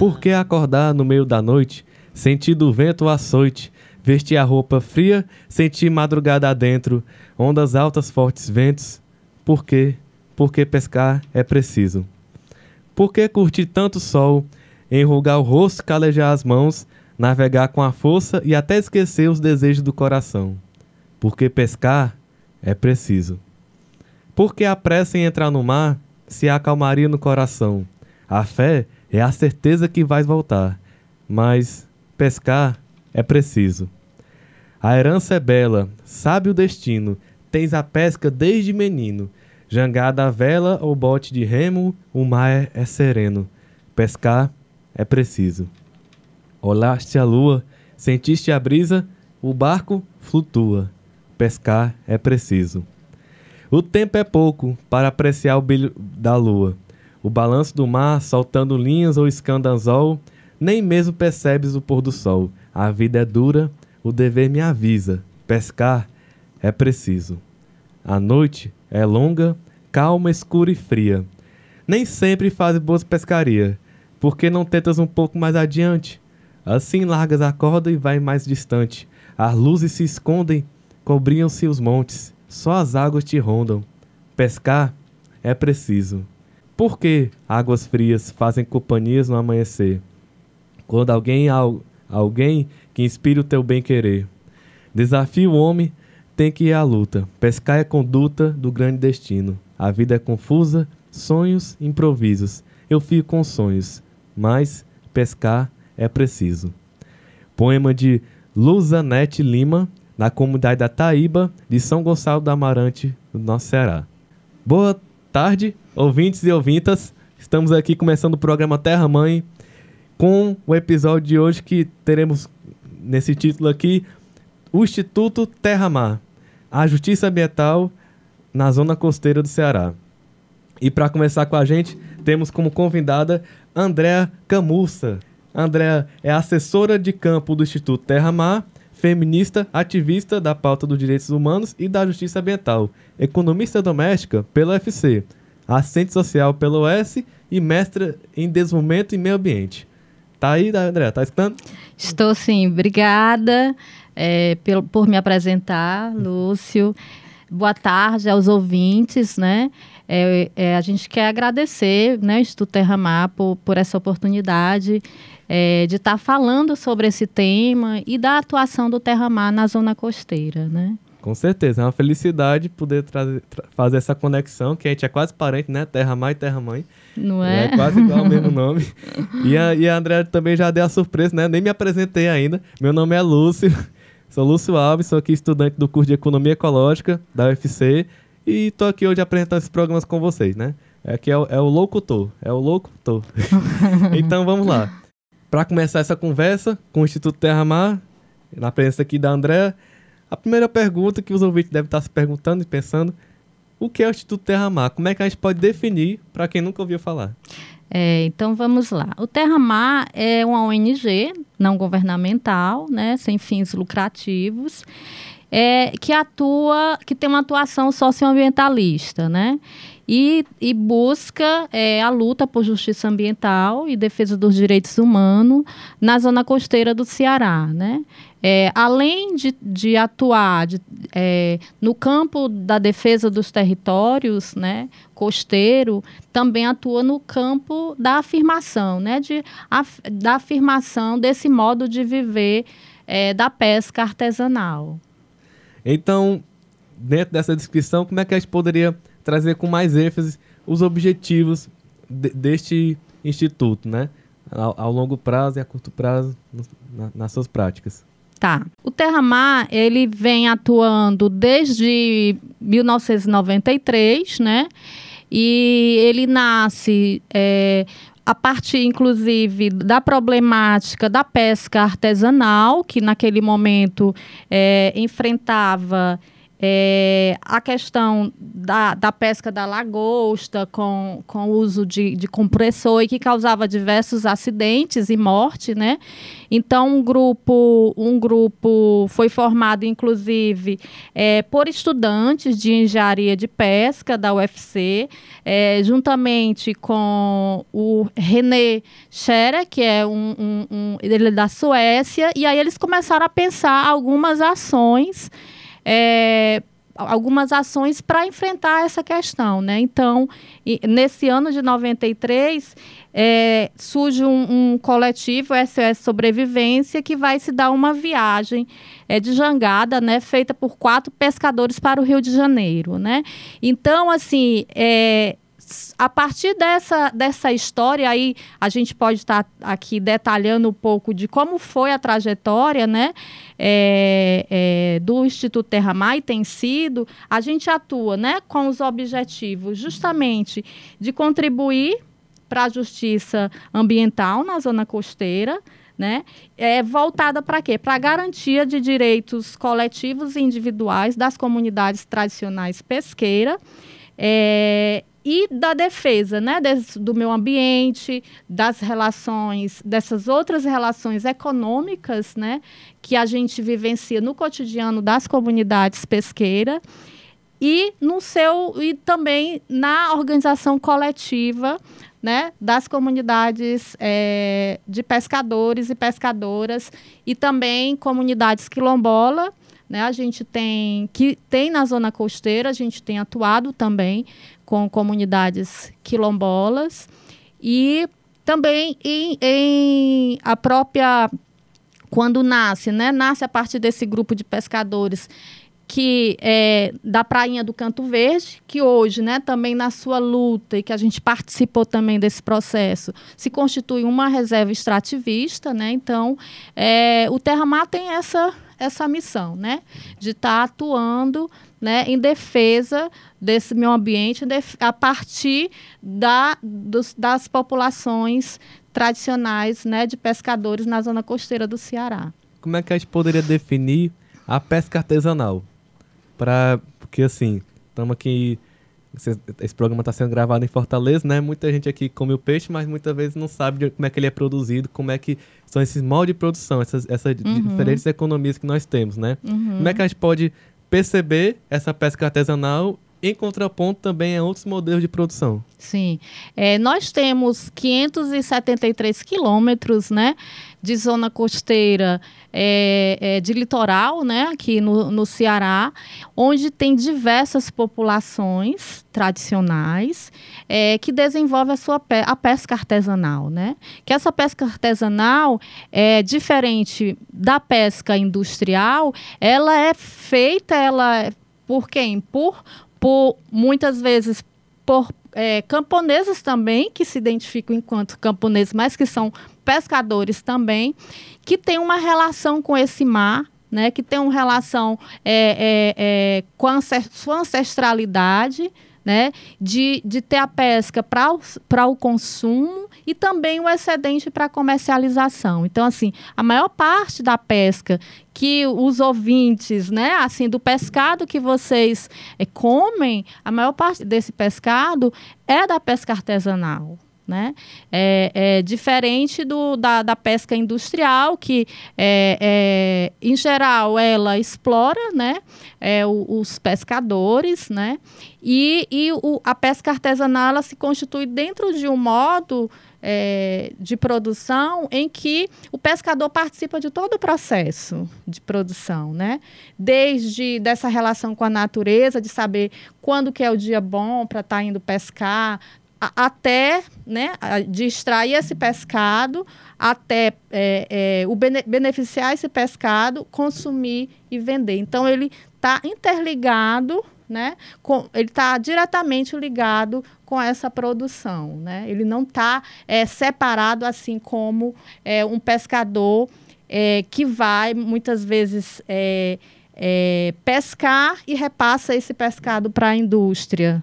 Por que acordar no meio da noite, sentir do vento o açoite, vestir a roupa fria, sentir madrugada adentro, ondas altas, fortes ventos? Por quê? Porque pescar é preciso. Por que curtir tanto sol, enrugar o rosto, calejar as mãos, navegar com a força e até esquecer os desejos do coração? Porque pescar é preciso. Por que a pressa em entrar no mar se há calmaria no coração? A fé é a certeza que vais voltar, mas pescar é preciso. A herança é bela, sabe o destino, tens a pesca desde menino. Jangada a vela ou bote de remo, o mar é, é sereno. Pescar é preciso. Olhaste a lua, sentiste a brisa, o barco flutua. Pescar é preciso. O tempo é pouco para apreciar o brilho da lua. O balanço do mar, soltando linhas ou iscando anzol, nem mesmo percebes o pôr do sol. A vida é dura, o dever me avisa. Pescar é preciso. A noite é longa, calma, escura e fria. Nem sempre fazes boas pescaria. Por que não tentas um pouco mais adiante? Assim largas a corda e vai mais distante. As luzes se escondem, cobriam-se os montes, só as águas te rondam. Pescar é preciso. Por que águas frias fazem companhias no amanhecer? Quando alguém al- alguém que inspire o teu bem querer. Desafio o homem tem que ir à luta. Pescar é conduta do grande destino. A vida é confusa, sonhos, improvisos. Eu fico com sonhos, mas pescar é preciso. Poema de Luzanete Lima, na comunidade da Taíba, de São Gonçalo do Amarante, no nosso Ceará. Boa tarde, ouvintes e ouvintas. Estamos aqui começando o programa Terra Mãe com o episódio de hoje que teremos nesse título aqui o Instituto Terra Mar, a Justiça Ambiental na zona costeira do Ceará. E para começar com a gente, temos como convidada Andréa Camussa. Andréa é assessora de campo do Instituto Terra Mar, feminista, ativista da pauta dos direitos humanos e da justiça ambiental, economista doméstica pela UFC, assistente social pela OS e mestra em desenvolvimento e meio ambiente. Tá aí, Andréa? Tá escutando? Estou sim, obrigada é, pelo- por me apresentar, Lúcio. Boa tarde aos ouvintes, né? É, é, a gente quer agradecer, né, o Instituto Terra Mar por, por essa oportunidade é, de estar falando sobre esse tema e da atuação do Terra Mar na zona costeira, né? Com certeza, é uma felicidade poder trazer- tra- fazer essa conexão, que a gente é quase parente, né? Terra Mãe e Terra Mãe. Não É, é? quase igual o mesmo nome. E a, e a André também já deu a surpresa, né? Nem me apresentei ainda. Meu nome é Lúcio, sou Lúcio Alves, sou aqui estudante do curso de Economia Ecológica da UFC e tô aqui hoje apresentando esses programas com vocês, né? Aqui é o, é o locutor, é o locutor. então vamos lá. Para começar essa conversa com o Instituto Terra Mar, na presença aqui da André, a primeira pergunta que os ouvintes devem estar se perguntando e pensando, o que é o Instituto Terra Mar? Como é que a gente pode definir para quem nunca ouviu falar? É, então vamos lá. O Terra Mar é uma ONG não governamental, né, sem fins lucrativos, é, que atua, que tem uma atuação socioambientalista, né? E, e busca é, a luta por justiça ambiental e defesa dos direitos humanos na zona costeira do Ceará, né? É, além de, de atuar de, é, no campo da defesa dos territórios, né, costeiro, também atua no campo da afirmação, né, de, af, da afirmação desse modo de viver é, da pesca artesanal. Então, dentro dessa descrição, como é que a gente poderia trazer com mais ênfase os objetivos de- deste instituto, né? Ao, ao longo prazo e a curto prazo nas suas práticas. Tá. O Terramar, ele vem atuando desde 1993, né? e ele nasce é, a partir, inclusive, da problemática da pesca artesanal, que naquele momento é, enfrentava é, a questão da, da pesca da lagosta com, com o uso de, de compressor e que causava diversos acidentes e morte, né? Então, um grupo, um grupo foi formado, inclusive, é, por estudantes de engenharia de pesca da UFC, é, juntamente com o René Scherer, que é um, um, um, ele é da Suécia, e aí eles começaram a pensar algumas ações é, algumas ações para enfrentar essa questão. Né? Então, nesse ano de 93, é, surge um, um, coletivo, SOS Sobrevivência, que vai se dar uma viagem é, de jangada, né, feita por quatro pescadores para o Rio de Janeiro. Né? Então, assim, é, a partir dessa, dessa história aí, a gente pode estar tá aqui detalhando um pouco de como foi a trajetória, né, é, é, do Instituto Terra Mar tem sido, a gente atua, né, com os objetivos justamente de contribuir para a justiça ambiental na zona costeira, né? É voltada para quê? Para a garantia de direitos coletivos e individuais das comunidades tradicionais pesqueiras. É, e da defesa, né, Des, do meio ambiente, das relações, dessas outras relações econômicas, né, que a gente vivencia no cotidiano das comunidades pesqueiras e no seu e também na organização coletiva, né, das comunidades é, de pescadores e pescadoras e também comunidades quilombola né? A gente tem que tem na zona costeira, a gente tem atuado também com comunidades quilombolas e também em, em a própria quando nasce, né? Nasce a partir desse grupo de pescadores que é da Prainha do Canto Verde, que hoje, né, também na sua luta e que a gente participou também desse processo, se constitui uma reserva extrativista, né? Então, é, o Terra Mar tem essa essa missão, né, de estar tá atuando né, em defesa desse meio ambiente a partir da, dos, das populações tradicionais né, de pescadores na zona costeira do Ceará. Como é que a gente poderia definir a pesca artesanal? Pra, porque assim, estamos aqui. Esse programa está sendo gravado em Fortaleza, né? Muita gente aqui come o peixe, mas muitas vezes não sabe como é que ele é produzido, como é que são esses moldes de produção, essas, essas uhum. diferentes economias que nós temos, né? Uhum. Como é que a gente pode perceber essa pesca artesanal em contraponto também a outros modelos de produção. Sim. É, nós temos 573 quilômetros né, de zona costeira é, é, de litoral, né, aqui no, no Ceará, onde tem diversas populações tradicionais é, que desenvolvem a sua pe a pesca artesanal. Né? Que essa pesca artesanal é diferente da pesca industrial, ela é feita, ela é por quem? Por por muitas vezes por é, camponeses também, que se identificam enquanto camponeses, mas que são pescadores também, que têm uma relação com esse mar, né, que tem uma relação é, é, é com a sua ancestralidade, né, de, de ter a pesca para o consumo e também o excedente para comercialização. Então, assim, a maior parte da pesca que os ouvintes, né, assim, do pescado que vocês é, comem, a maior parte desse pescado é da pesca artesanal. Né? É, é diferente do, da, da, pesca industrial, que, é, é, em geral, ela explora né? É, o, os pescadores, né? e, e o, a pesca artesanal ela se constitui dentro de um modo é, de produção em que o pescador participa de todo o processo de produção, né? Desde dessa relação com a natureza, de saber quando que é o dia bom para estar tá indo pescar, até né, de extrair esse pescado, até é, é, o bene beneficiar esse pescado, consumir e vender. Então, ele está interligado, né, com, ele está diretamente ligado com essa produção. Né? Ele não está é, separado assim como é, um pescador é, que vai, muitas vezes, é, pescar e repassa esse pescado para a indústria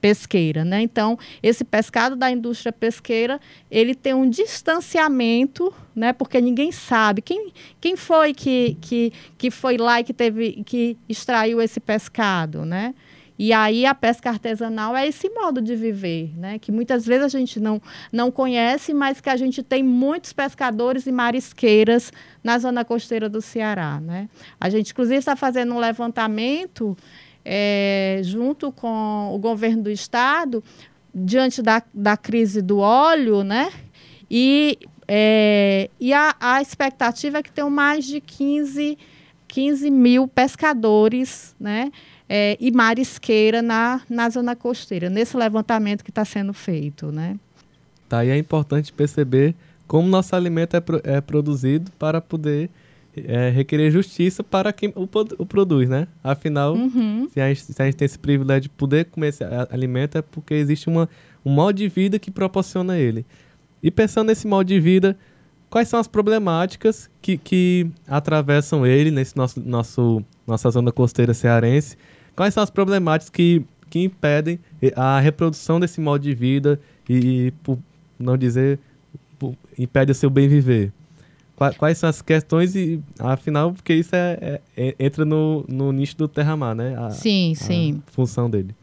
pesqueira, né? Então, esse pescado da indústria pesqueira, ele tem um distanciamento, né? Porque ninguém sabe quem, quem foi que, que, que foi lá e que teve que extraiu esse pescado, né? E aí a pesca artesanal é esse modo de viver, né? Que muitas vezes a gente não, não conhece, mas que a gente tem muitos pescadores e marisqueiras na zona costeira do Ceará, né? A gente, inclusive, está fazendo um levantamento é, junto com o governo do estado, diante da, da crise do óleo, né? E, é, e a, a expectativa é que tenham mais de 15, 15 mil pescadores, né? é, e marisqueira na, na zona costeira, nesse levantamento que está sendo feito. Né? Tá, e é importante perceber como nosso alimento é, pro, é produzido para poder é, requerer justiça para quem o, o produz, né? Afinal, uhum. se, a gente, se, a gente, tem esse privilégio de poder comer esse alimento, é porque existe uma, um modo de vida que proporciona ele. E pensando nesse modo de vida, quais são as problemáticas que, que atravessam ele nesse nosso, nosso nossa zona costeira cearense Quais são as problemáticas que, que impedem a reprodução desse modo de vida e, por não dizer, por, impede o seu bem viver? Quais são as questões e, afinal, porque isso é, é, é entra no, no nicho do terra-mar, né? A, sim, sim. A função dele.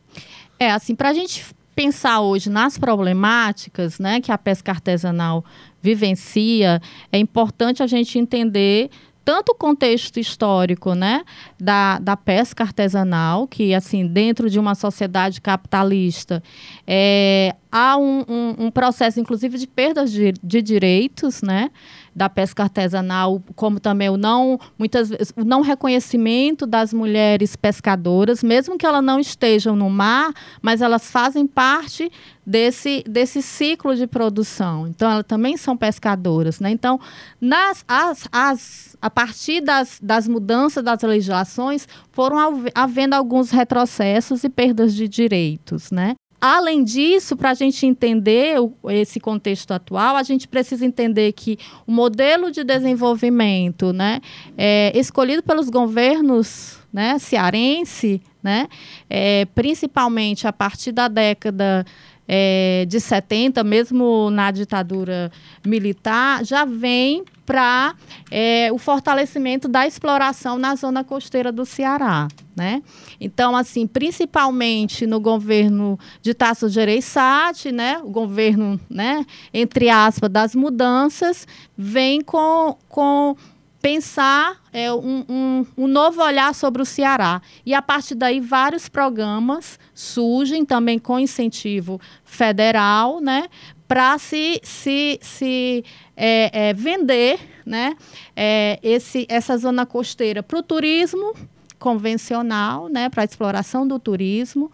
É, assim, para a gente pensar hoje nas problemáticas né, que a pesca artesanal vivencia, é importante a gente entender tanto o contexto histórico né, da, da pesca artesanal, que assim dentro de uma sociedade capitalista é, há um, um, um, processo, inclusive, de perdas de, de direitos, né? Da pesca artesanal, como também o não muitas vezes o não reconhecimento das mulheres pescadoras, mesmo que elas não estejam no mar, mas elas fazem parte desse, desse ciclo de produção. Então, elas também são pescadoras. Né? Então, nas, as, as, a partir das, das mudanças das legislações, foram havendo alguns retrocessos e perdas de direitos. Né? Além disso, para a gente entender o, esse contexto atual, a gente precisa entender que o modelo de desenvolvimento né, é, escolhido pelos governos né, cearense, né, é, principalmente a partir da década é, de 70, mesmo na ditadura militar, já vem para é, o fortalecimento da exploração na zona costeira do Ceará. Né? Então, assim, principalmente no governo de Tasso Gereissati, né, o governo, né, entre aspas, das mudanças, vem com, com pensar é, um, um, um, novo olhar sobre o Ceará. E a partir daí, vários programas surgem também com incentivo federal, né? Para se, se, se é, é, vender né, é, esse, essa zona costeira para o turismo convencional, né, para a exploração do turismo,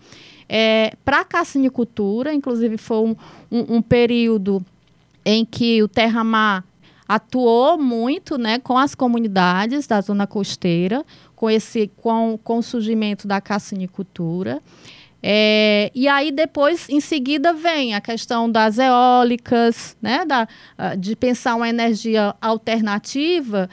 é, para a cassinicultura, inclusive foi um, um, um período em que o Terra-Mar atuou muito né, com as comunidades da zona costeira, com, esse, com, com o surgimento da cassinicultura. É, e aí depois, em seguida, vem a questão das eólicas, né, da, ah, de pensar uma energia alternativa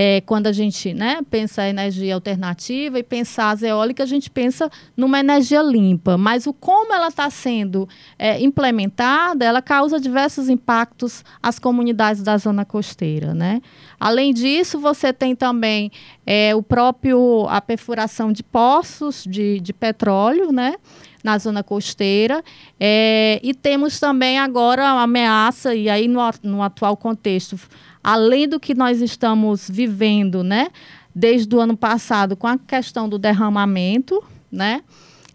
é, quando a gente né, pensa a energia alternativa e pensar as eólicas, a gente pensa numa energia limpa. Mas o como ela está sendo é, implementada, ela causa diversos impactos às comunidades da zona costeira. Né? Além disso, você tem também é, o próprio a perfuração de poços de, de petróleo, né? na zona costeira. É, e temos também agora a ameaça, e aí no, no atual contexto, além do que nós estamos vivendo, né, desde o ano passado com a questão do derramamento, né,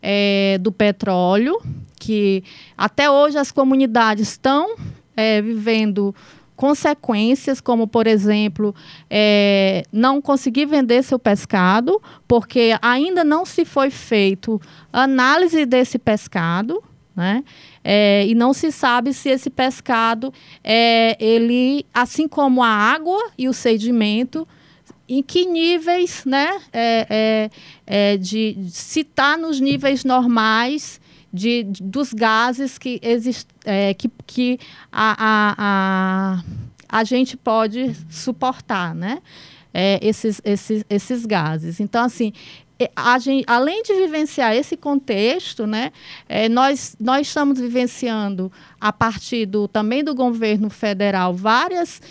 é, do petróleo, que até hoje as comunidades estão é, vivendo consequências, como, por exemplo, é, não conseguir vender seu pescado, porque ainda não se foi feito análise desse pescado, né? É, e não se sabe se esse pescado, é, ele, assim como a água e o sedimento, em que níveis, né, é, é, é de, se está nos níveis normais de, de, dos gases que, exist, é, que, que a, a, a, a gente pode suportar, né? É, esses, esses, esses gases. Então, assim, gente, além de vivenciar esse contexto, né, é, nós, nós estamos vivenciando, a partir do, também do governo federal, várias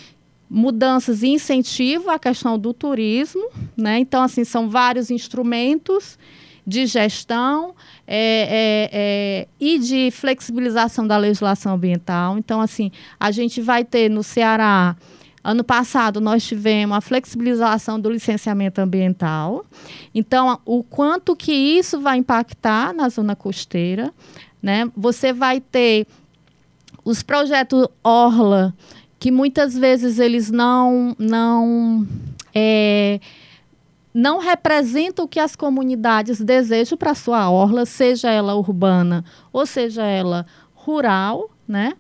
mudanças e incentivo à questão do turismo. Né? Então, assim, são vários instrumentos de gestão é, é, é, e de flexibilização da legislação ambiental. Então, assim, a gente vai ter no Ceará, ano passado, nós tivemos a flexibilização do licenciamento ambiental. Então, o quanto que isso vai impactar na zona costeira, né? Você vai ter os projetos Orla, que muitas vezes eles não, não é, não representa o que as comunidades desejam para sua orla, seja ela urbana ou seja ela rural, né?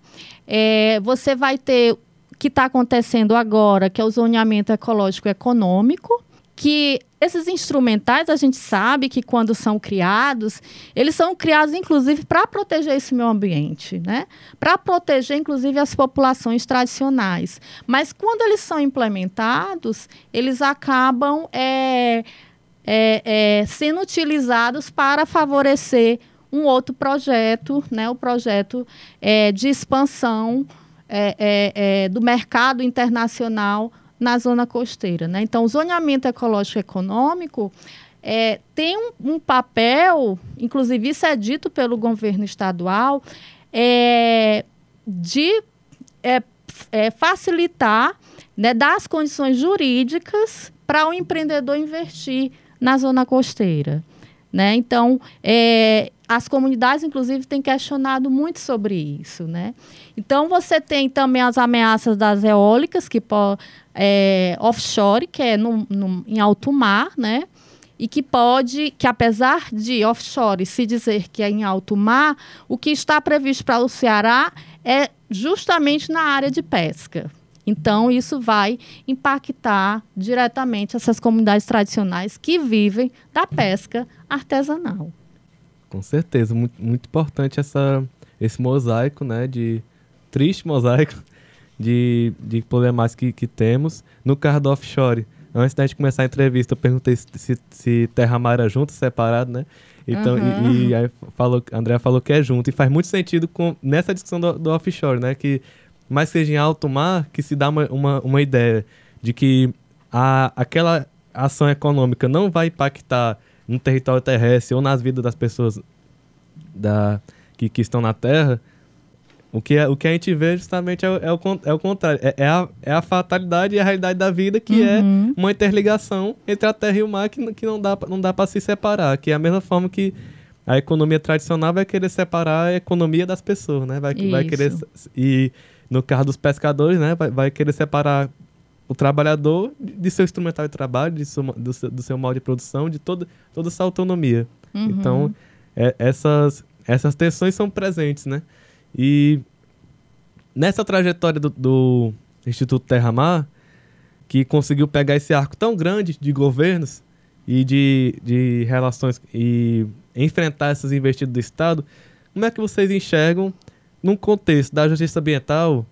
É, você vai ter que está acontecendo agora, que é o zoneamento ecológico econômico, que esses instrumentais, a gente sabe que quando são criados, eles são criados inclusive para proteger esse meio ambiente, né? Para proteger inclusive as populações tradicionais. Mas quando eles são implementados, eles acabam é, é, é, sendo utilizados para favorecer um outro projeto, né? O projeto é, de expansão é, é, é, do mercado internacional na zona costeira. Né? Então, o zoneamento ecológico econômico é, tem um, um, papel, inclusive isso é dito pelo governo estadual, é, de é, é facilitar, né, dar as condições jurídicas para o empreendedor investir na zona costeira. Né? Então, é, as comunidades, inclusive, têm questionado muito sobre isso. Né? Então, você tem também as ameaças das eólicas, que é, offshore, que é no, no, em alto mar, né? e que pode, que apesar de offshore se dizer que é em alto mar, o que está previsto para o Ceará é justamente na área de pesca. Então, isso vai impactar diretamente essas comunidades tradicionais que vivem da pesca artesanal. Com certeza, muito, muito importante essa, esse mosaico, né, de triste mosaico de, de problemáticas que, que temos. No caso do offshore, antes da gente começar a entrevista, eu perguntei se, se, se terra-mar era junto, separado, né? Então, uhum. e, e, aí falou, a André falou que é junto, e faz muito sentido com, nessa discussão do, do offshore, né? Que mais seja em alto mar, que se dá uma, uma, uma ideia de que a, aquela ação econômica não vai impactar no território terrestre ou nas vidas das pessoas da, que, que estão na Terra, o que, é, o que a gente vê justamente é, é, o, é o contrário. É, é, a, é a fatalidade e a realidade da vida, que é uhum. é uma interligação entre a terra e o mar que, que não dá, não dá para se separar. Que é a mesma forma que a economia tradicional vai querer separar a economia das pessoas, né? Vai, vai querer. E no caso dos pescadores, né? Vai, vai querer separar o trabalhador de seu instrumental de trabalho, de seu, do, seu, do seu modo de produção, de toda, toda essa autonomia. Uhum. Então, é, essas, essas tensões são presentes, né? E nessa trajetória do, do Instituto Terra Mar, que conseguiu pegar esse arco tão grande de governos e de, de relações e enfrentar essas investidas do Estado, como é que vocês enxergam num contexto da justiça ambiental,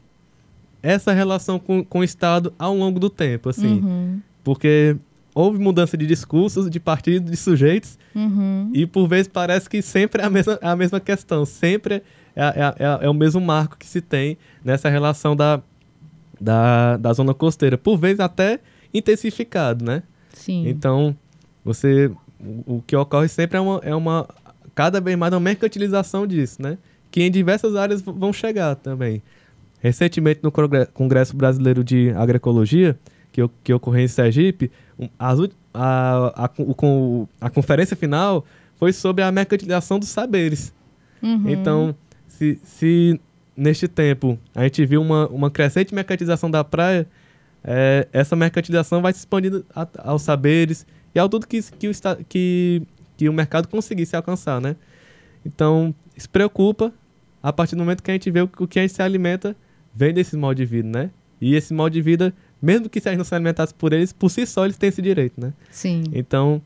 essa relação com, com o Estado ao longo do tempo, assim. Uhum. Porque houve mudança de discursos, de partidos, de sujeitos, uhum. e por vezes parece que sempre é a mesma, é a mesma questão, sempre é, é, é, é, o mesmo marco que se tem nessa relação da, da, da zona costeira, por vezes até intensificado, né? Sim. Então, você, o, o que ocorre sempre é uma, é uma, cada vez mais uma mercantilização disso, né? que em diversas áreas vão chegar também. Recentemente, no Congresso Brasileiro de Agroecologia, que, que ocorreu em Sergipe, a, a, a, o, a conferência final foi sobre a mercantilização dos saberes. Uhum. Então, se, se neste tempo a gente viu uma, uma crescente mercantilização da praia, é, essa mercantilização vai se expandindo a, aos saberes e ao tudo que, que, o, que, que o mercado conseguisse alcançar, né? Então, se preocupa a partir do momento que a gente vê o, o que a gente se alimenta vem desse modo de vida, né? E esse modo de vida, mesmo que se a gente não se alimentasse por eles, por si só eles têm esse direito, né? Sim. Então,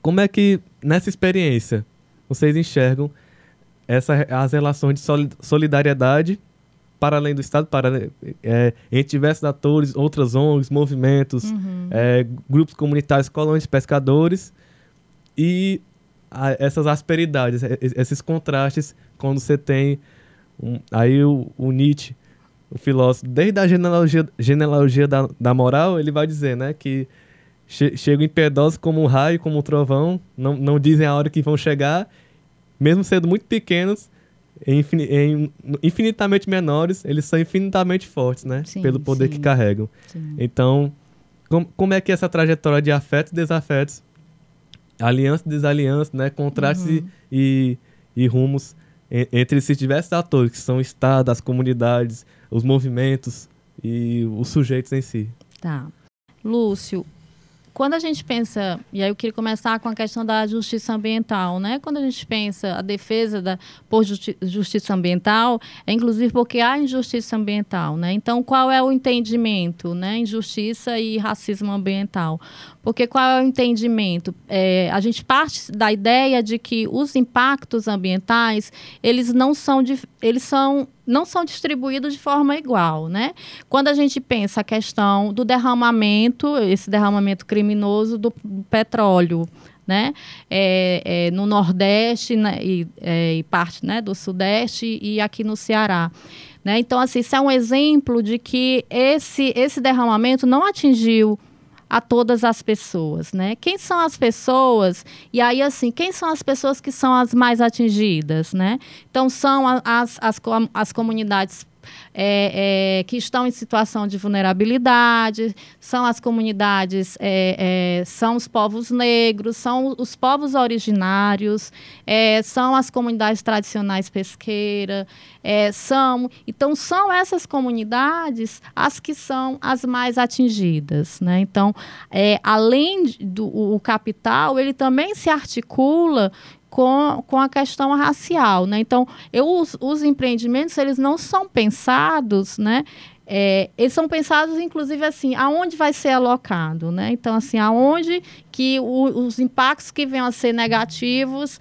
como é que nessa experiência vocês enxergam essa, as relações de solidariedade para além do Estado, para é, entre diversos atores, outras ONGs, movimentos, uhum. é, grupos comunitários, colônias, pescadores, e a, essas asperidades, esses contrastes, quando você tem. Um, aí o, o, Nietzsche, o filósofo, desde a genealogia, genealogia da, da moral, ele vai dizer né, que che, chegam impiedosos como um raio, como um trovão, não, não dizem a hora que vão chegar, mesmo sendo muito pequenos, infinitamente menores, eles são infinitamente fortes, né? Sim, Pelo poder sim. que carregam. Sim. Então, com, como é que essa trajetória de afetos e desafetos, aliança e desaliança, né? Contrastes uhum. e, e, rumos entre esses diversos atores, que são o Estado, as comunidades, os movimentos e os sujeitos em si. Tá. Lúcio, quando a gente pensa, e aí eu queria começar com a questão da justiça ambiental, né? Quando a gente pensa a defesa da, por justi justiça ambiental, é inclusive porque há injustiça ambiental, né? Então, qual é o entendimento, né? Injustiça e racismo ambiental. Porque qual é o entendimento? É, a gente parte da ideia de que os impactos ambientais, eles não são, eles são não são distribuídos de forma igual, né? Quando a gente pensa a questão do derramamento, esse derramamento criminoso do petróleo, né? É, é, no Nordeste né? e, é, e, parte né? do Sudeste e aqui no Ceará. Né? Então, assim, isso é um exemplo de que esse, esse derramamento não atingiu a todas as pessoas, né? Quem são as pessoas? E aí, assim, quem são as pessoas que são as mais atingidas, né? Então, são as, as, as comunidades é, é, que estão em situação de vulnerabilidade, são as comunidades, é, é são os povos negros, são os povos originários, é, são as comunidades tradicionais pesqueiras, é, são. Então, são essas comunidades as que são as mais atingidas. Né? Então, além do o capital, ele também se articula com, com a questão racial, né? Então, eu, os, os empreendimentos, eles não são pensados, né? É, eles são pensados, inclusive, assim, aonde vai ser alocado, né? Então, assim, aonde que o, os impactos que venham a ser negativos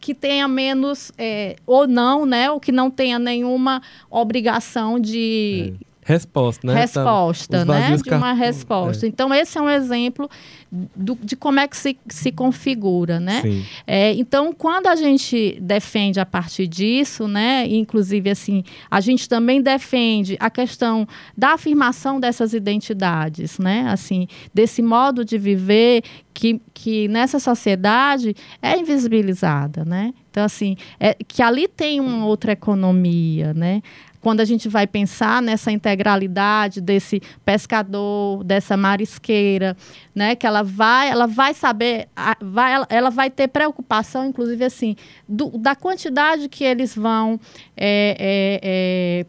que tenha menos é, ou não, né? Ou que não tenha nenhuma obrigação de é Resposta, né? Resposta, né? De uma resposta. É. Então, esse é um exemplo do, de como é que se, se configura, né? É, então, quando a gente defende a partir disso, né? Inclusive, assim, a gente também defende a questão da afirmação dessas identidades, né? Assim, desse modo de viver que, que nessa sociedade é invisibilizada, né? Então, assim, é, que ali tem uma outra economia, né? Quando a gente vai pensar nessa integralidade desse pescador, dessa marisqueira, né, que ela vai, ela vai saber, vai, ela vai ter preocupação, inclusive assim, do, da quantidade que eles vão é, é, é,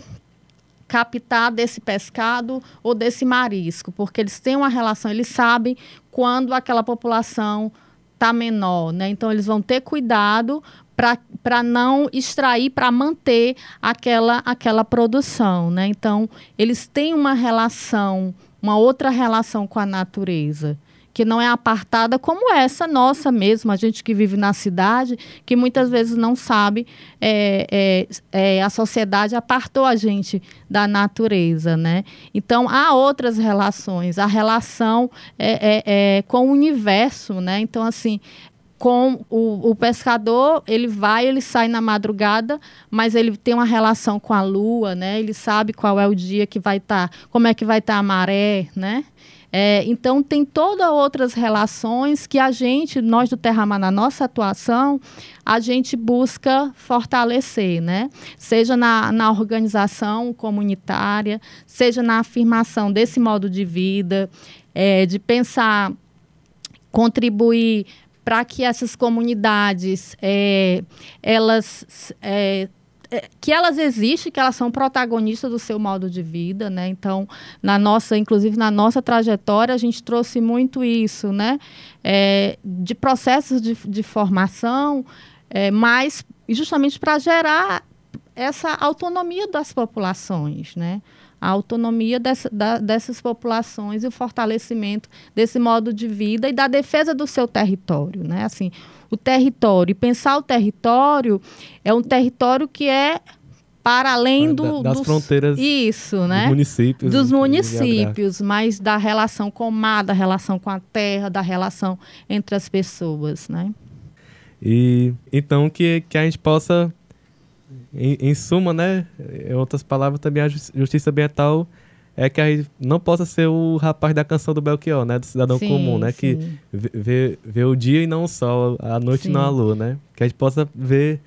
captar desse pescado ou desse marisco, porque eles têm uma relação, eles sabem quando aquela população está menor, né? Então eles vão ter cuidado para não extrair, para manter aquela, aquela produção. Né? Então, eles têm uma relação, uma outra relação com a natureza, que não é apartada como essa nossa mesmo, a gente que vive na cidade, que muitas vezes não sabe, é, é, é, a sociedade apartou a gente da natureza. Né? Então, há outras relações, a relação é, é, é com o universo. Né? Então, assim, com o, o, pescador, ele vai, ele sai na madrugada, mas ele tem uma relação com a lua, né? Ele sabe qual é o dia que vai estar, tá, como é que vai estar tá a maré, né? É, então tem todas outras relações que a gente, nós do Terramar, na nossa atuação, a gente busca fortalecer, né? Seja na, na organização comunitária, seja na afirmação desse modo de vida, é, de pensar, contribuir para que essas comunidades é, elas é, é, que elas existem, que elas são protagonistas do seu modo de vida, né? Então, na nossa, inclusive na nossa trajetória, a gente trouxe muito isso, né? É, de processos de, de formação, é, mas justamente para gerar essa autonomia das populações, né? A autonomia dessa, da, dessas populações e o fortalecimento desse modo de vida e da defesa do seu território, né? Assim, o território, e pensar o território é um território que é para além do, das dos, fronteiras isso, né? dos municípios. Dos municípios, mas da relação com o mar, da relação com a terra, da relação entre as pessoas, né? E então que, que a gente possa, em, em suma, né, em outras palavras, também a jus- justiça ambiental é que a gente não possa ser o rapaz da canção do Belchior, né, do cidadão Sim, comum, né, que sim. vê, vê, vê o dia e não o sol, a noite e não a lua, né, que a gente possa ver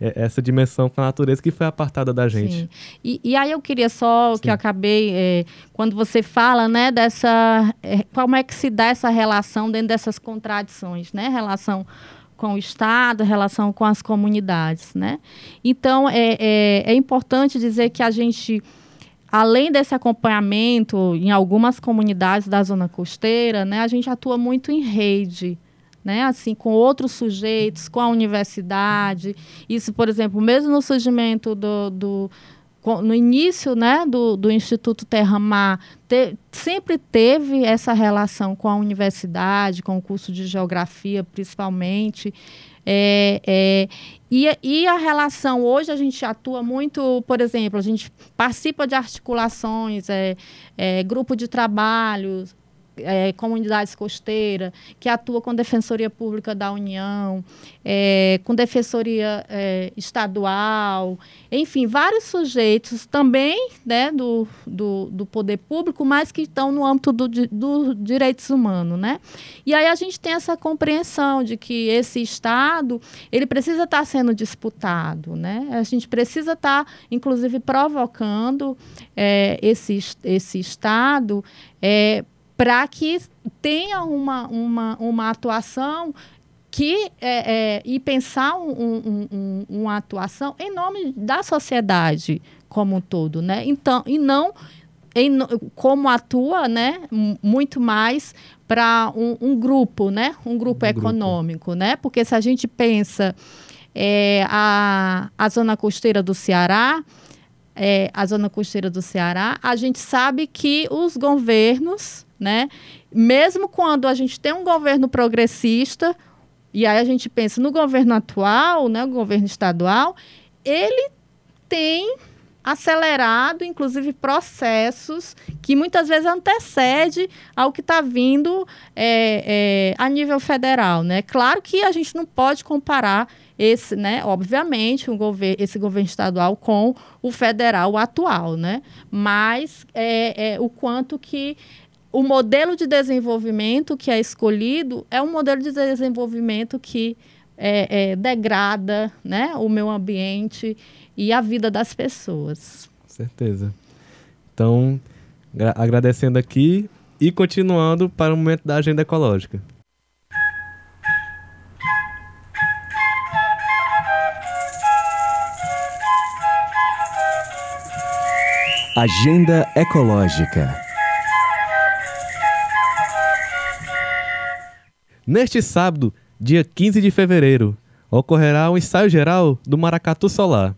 essa dimensão com a natureza que foi apartada da gente. Sim. E, e aí eu queria só que Sim. eu acabei, é, quando você fala, né, dessa. é, como é que se dá essa relação dentro dessas contradições, né? Relação com o Estado, relação com as comunidades, né? Então, é, é, é importante dizer que a gente. Além desse acompanhamento em algumas comunidades da zona costeira, né, a gente atua muito em rede, né, assim, com outros sujeitos, com a universidade. Isso, por exemplo, mesmo no surgimento do, do no início, né, do, do Instituto Terra Mar, te- sempre teve essa relação com a universidade, com o curso de geografia, principalmente. É, é, e, e a relação, hoje a gente atua muito, por exemplo, a gente participa de articulações, é, é, grupo de trabalho, é, comunidades costeiras, que atua com Defensoria Pública da União, é, com Defensoria é, Estadual, enfim, vários sujeitos também né, do, do, do poder público, mas que estão no âmbito dos do, direitos humanos. Né? E aí a gente tem essa compreensão de que esse Estado ele precisa estar sendo disputado. Né? A gente precisa estar, inclusive, provocando é, esse, esse Estado é, para que tenha uma, uma, uma atuação que é, é, e pensar um, um, um, uma atuação em nome da sociedade como um todo, né? Então, e não em, como atua, né? Muito mais para um, grupo, né? Um grupo econômico, né? Porque se a gente pensa é, a, a zona costeira do Ceará, é, a zona costeira do Ceará, a gente sabe que os governos, né? Mesmo quando a gente tem um governo progressista, e aí a gente pensa no governo atual, né, o governo estadual, ele tem acelerado, inclusive, processos que muitas vezes antecede ao que está vindo é, é, a nível federal. Né? Claro que a gente não pode comparar esse, né, obviamente, um gover esse governo estadual com o federal atual, né? mas é, é o quanto que o modelo de desenvolvimento que é escolhido é um modelo de desenvolvimento que é, é, degrada né, o meio ambiente e a vida das pessoas. Certeza. Então, agradecendo aqui e continuando para o momento da agenda ecológica. Agenda Ecológica. Neste sábado, dia 15 de fevereiro, ocorrerá o ensaio geral do Maracatu Solar,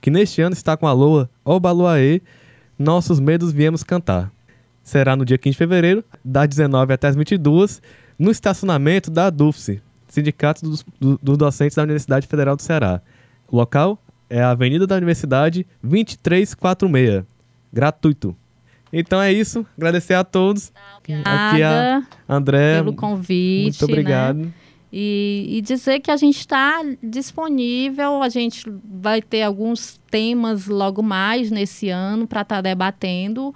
que neste ano está com a loa Obaluaê, Nossos Medos Viemos Cantar. Será no dia 15 de fevereiro, das 19 até as 22, no estacionamento da DUFSE, Sindicato dos, dos Docentes da Universidade Federal do Ceará. O local é a Avenida da Universidade 2346, gratuito. Então é isso, agradecer a todos. Aqui a André. pelo convite. Muito obrigado. Né? E, e, dizer que a gente está disponível, a gente vai ter alguns temas logo mais nesse ano para estar tá debatendo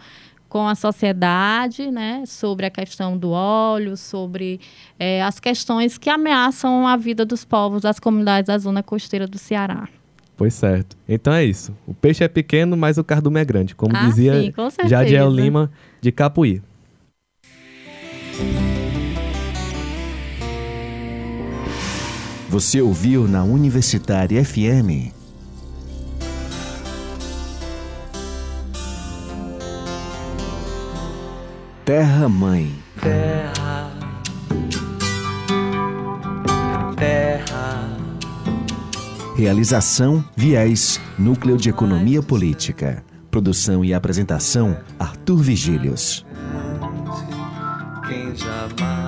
com a sociedade, né, sobre a questão do óleo, sobre é, as questões que ameaçam a vida dos povos das comunidades da zona costeira do Ceará. Pois certo. Então é isso. O peixe é pequeno, mas o cardume é grande, como ah, dizia sim, com Jadiel Lima de Capuí. Você ouviu na Universitária FM. Terra Mãe. Terra. Terra. Realização Viés, Núcleo de Economia Política. Produção e apresentação Arthur Vigílios. Quem jamais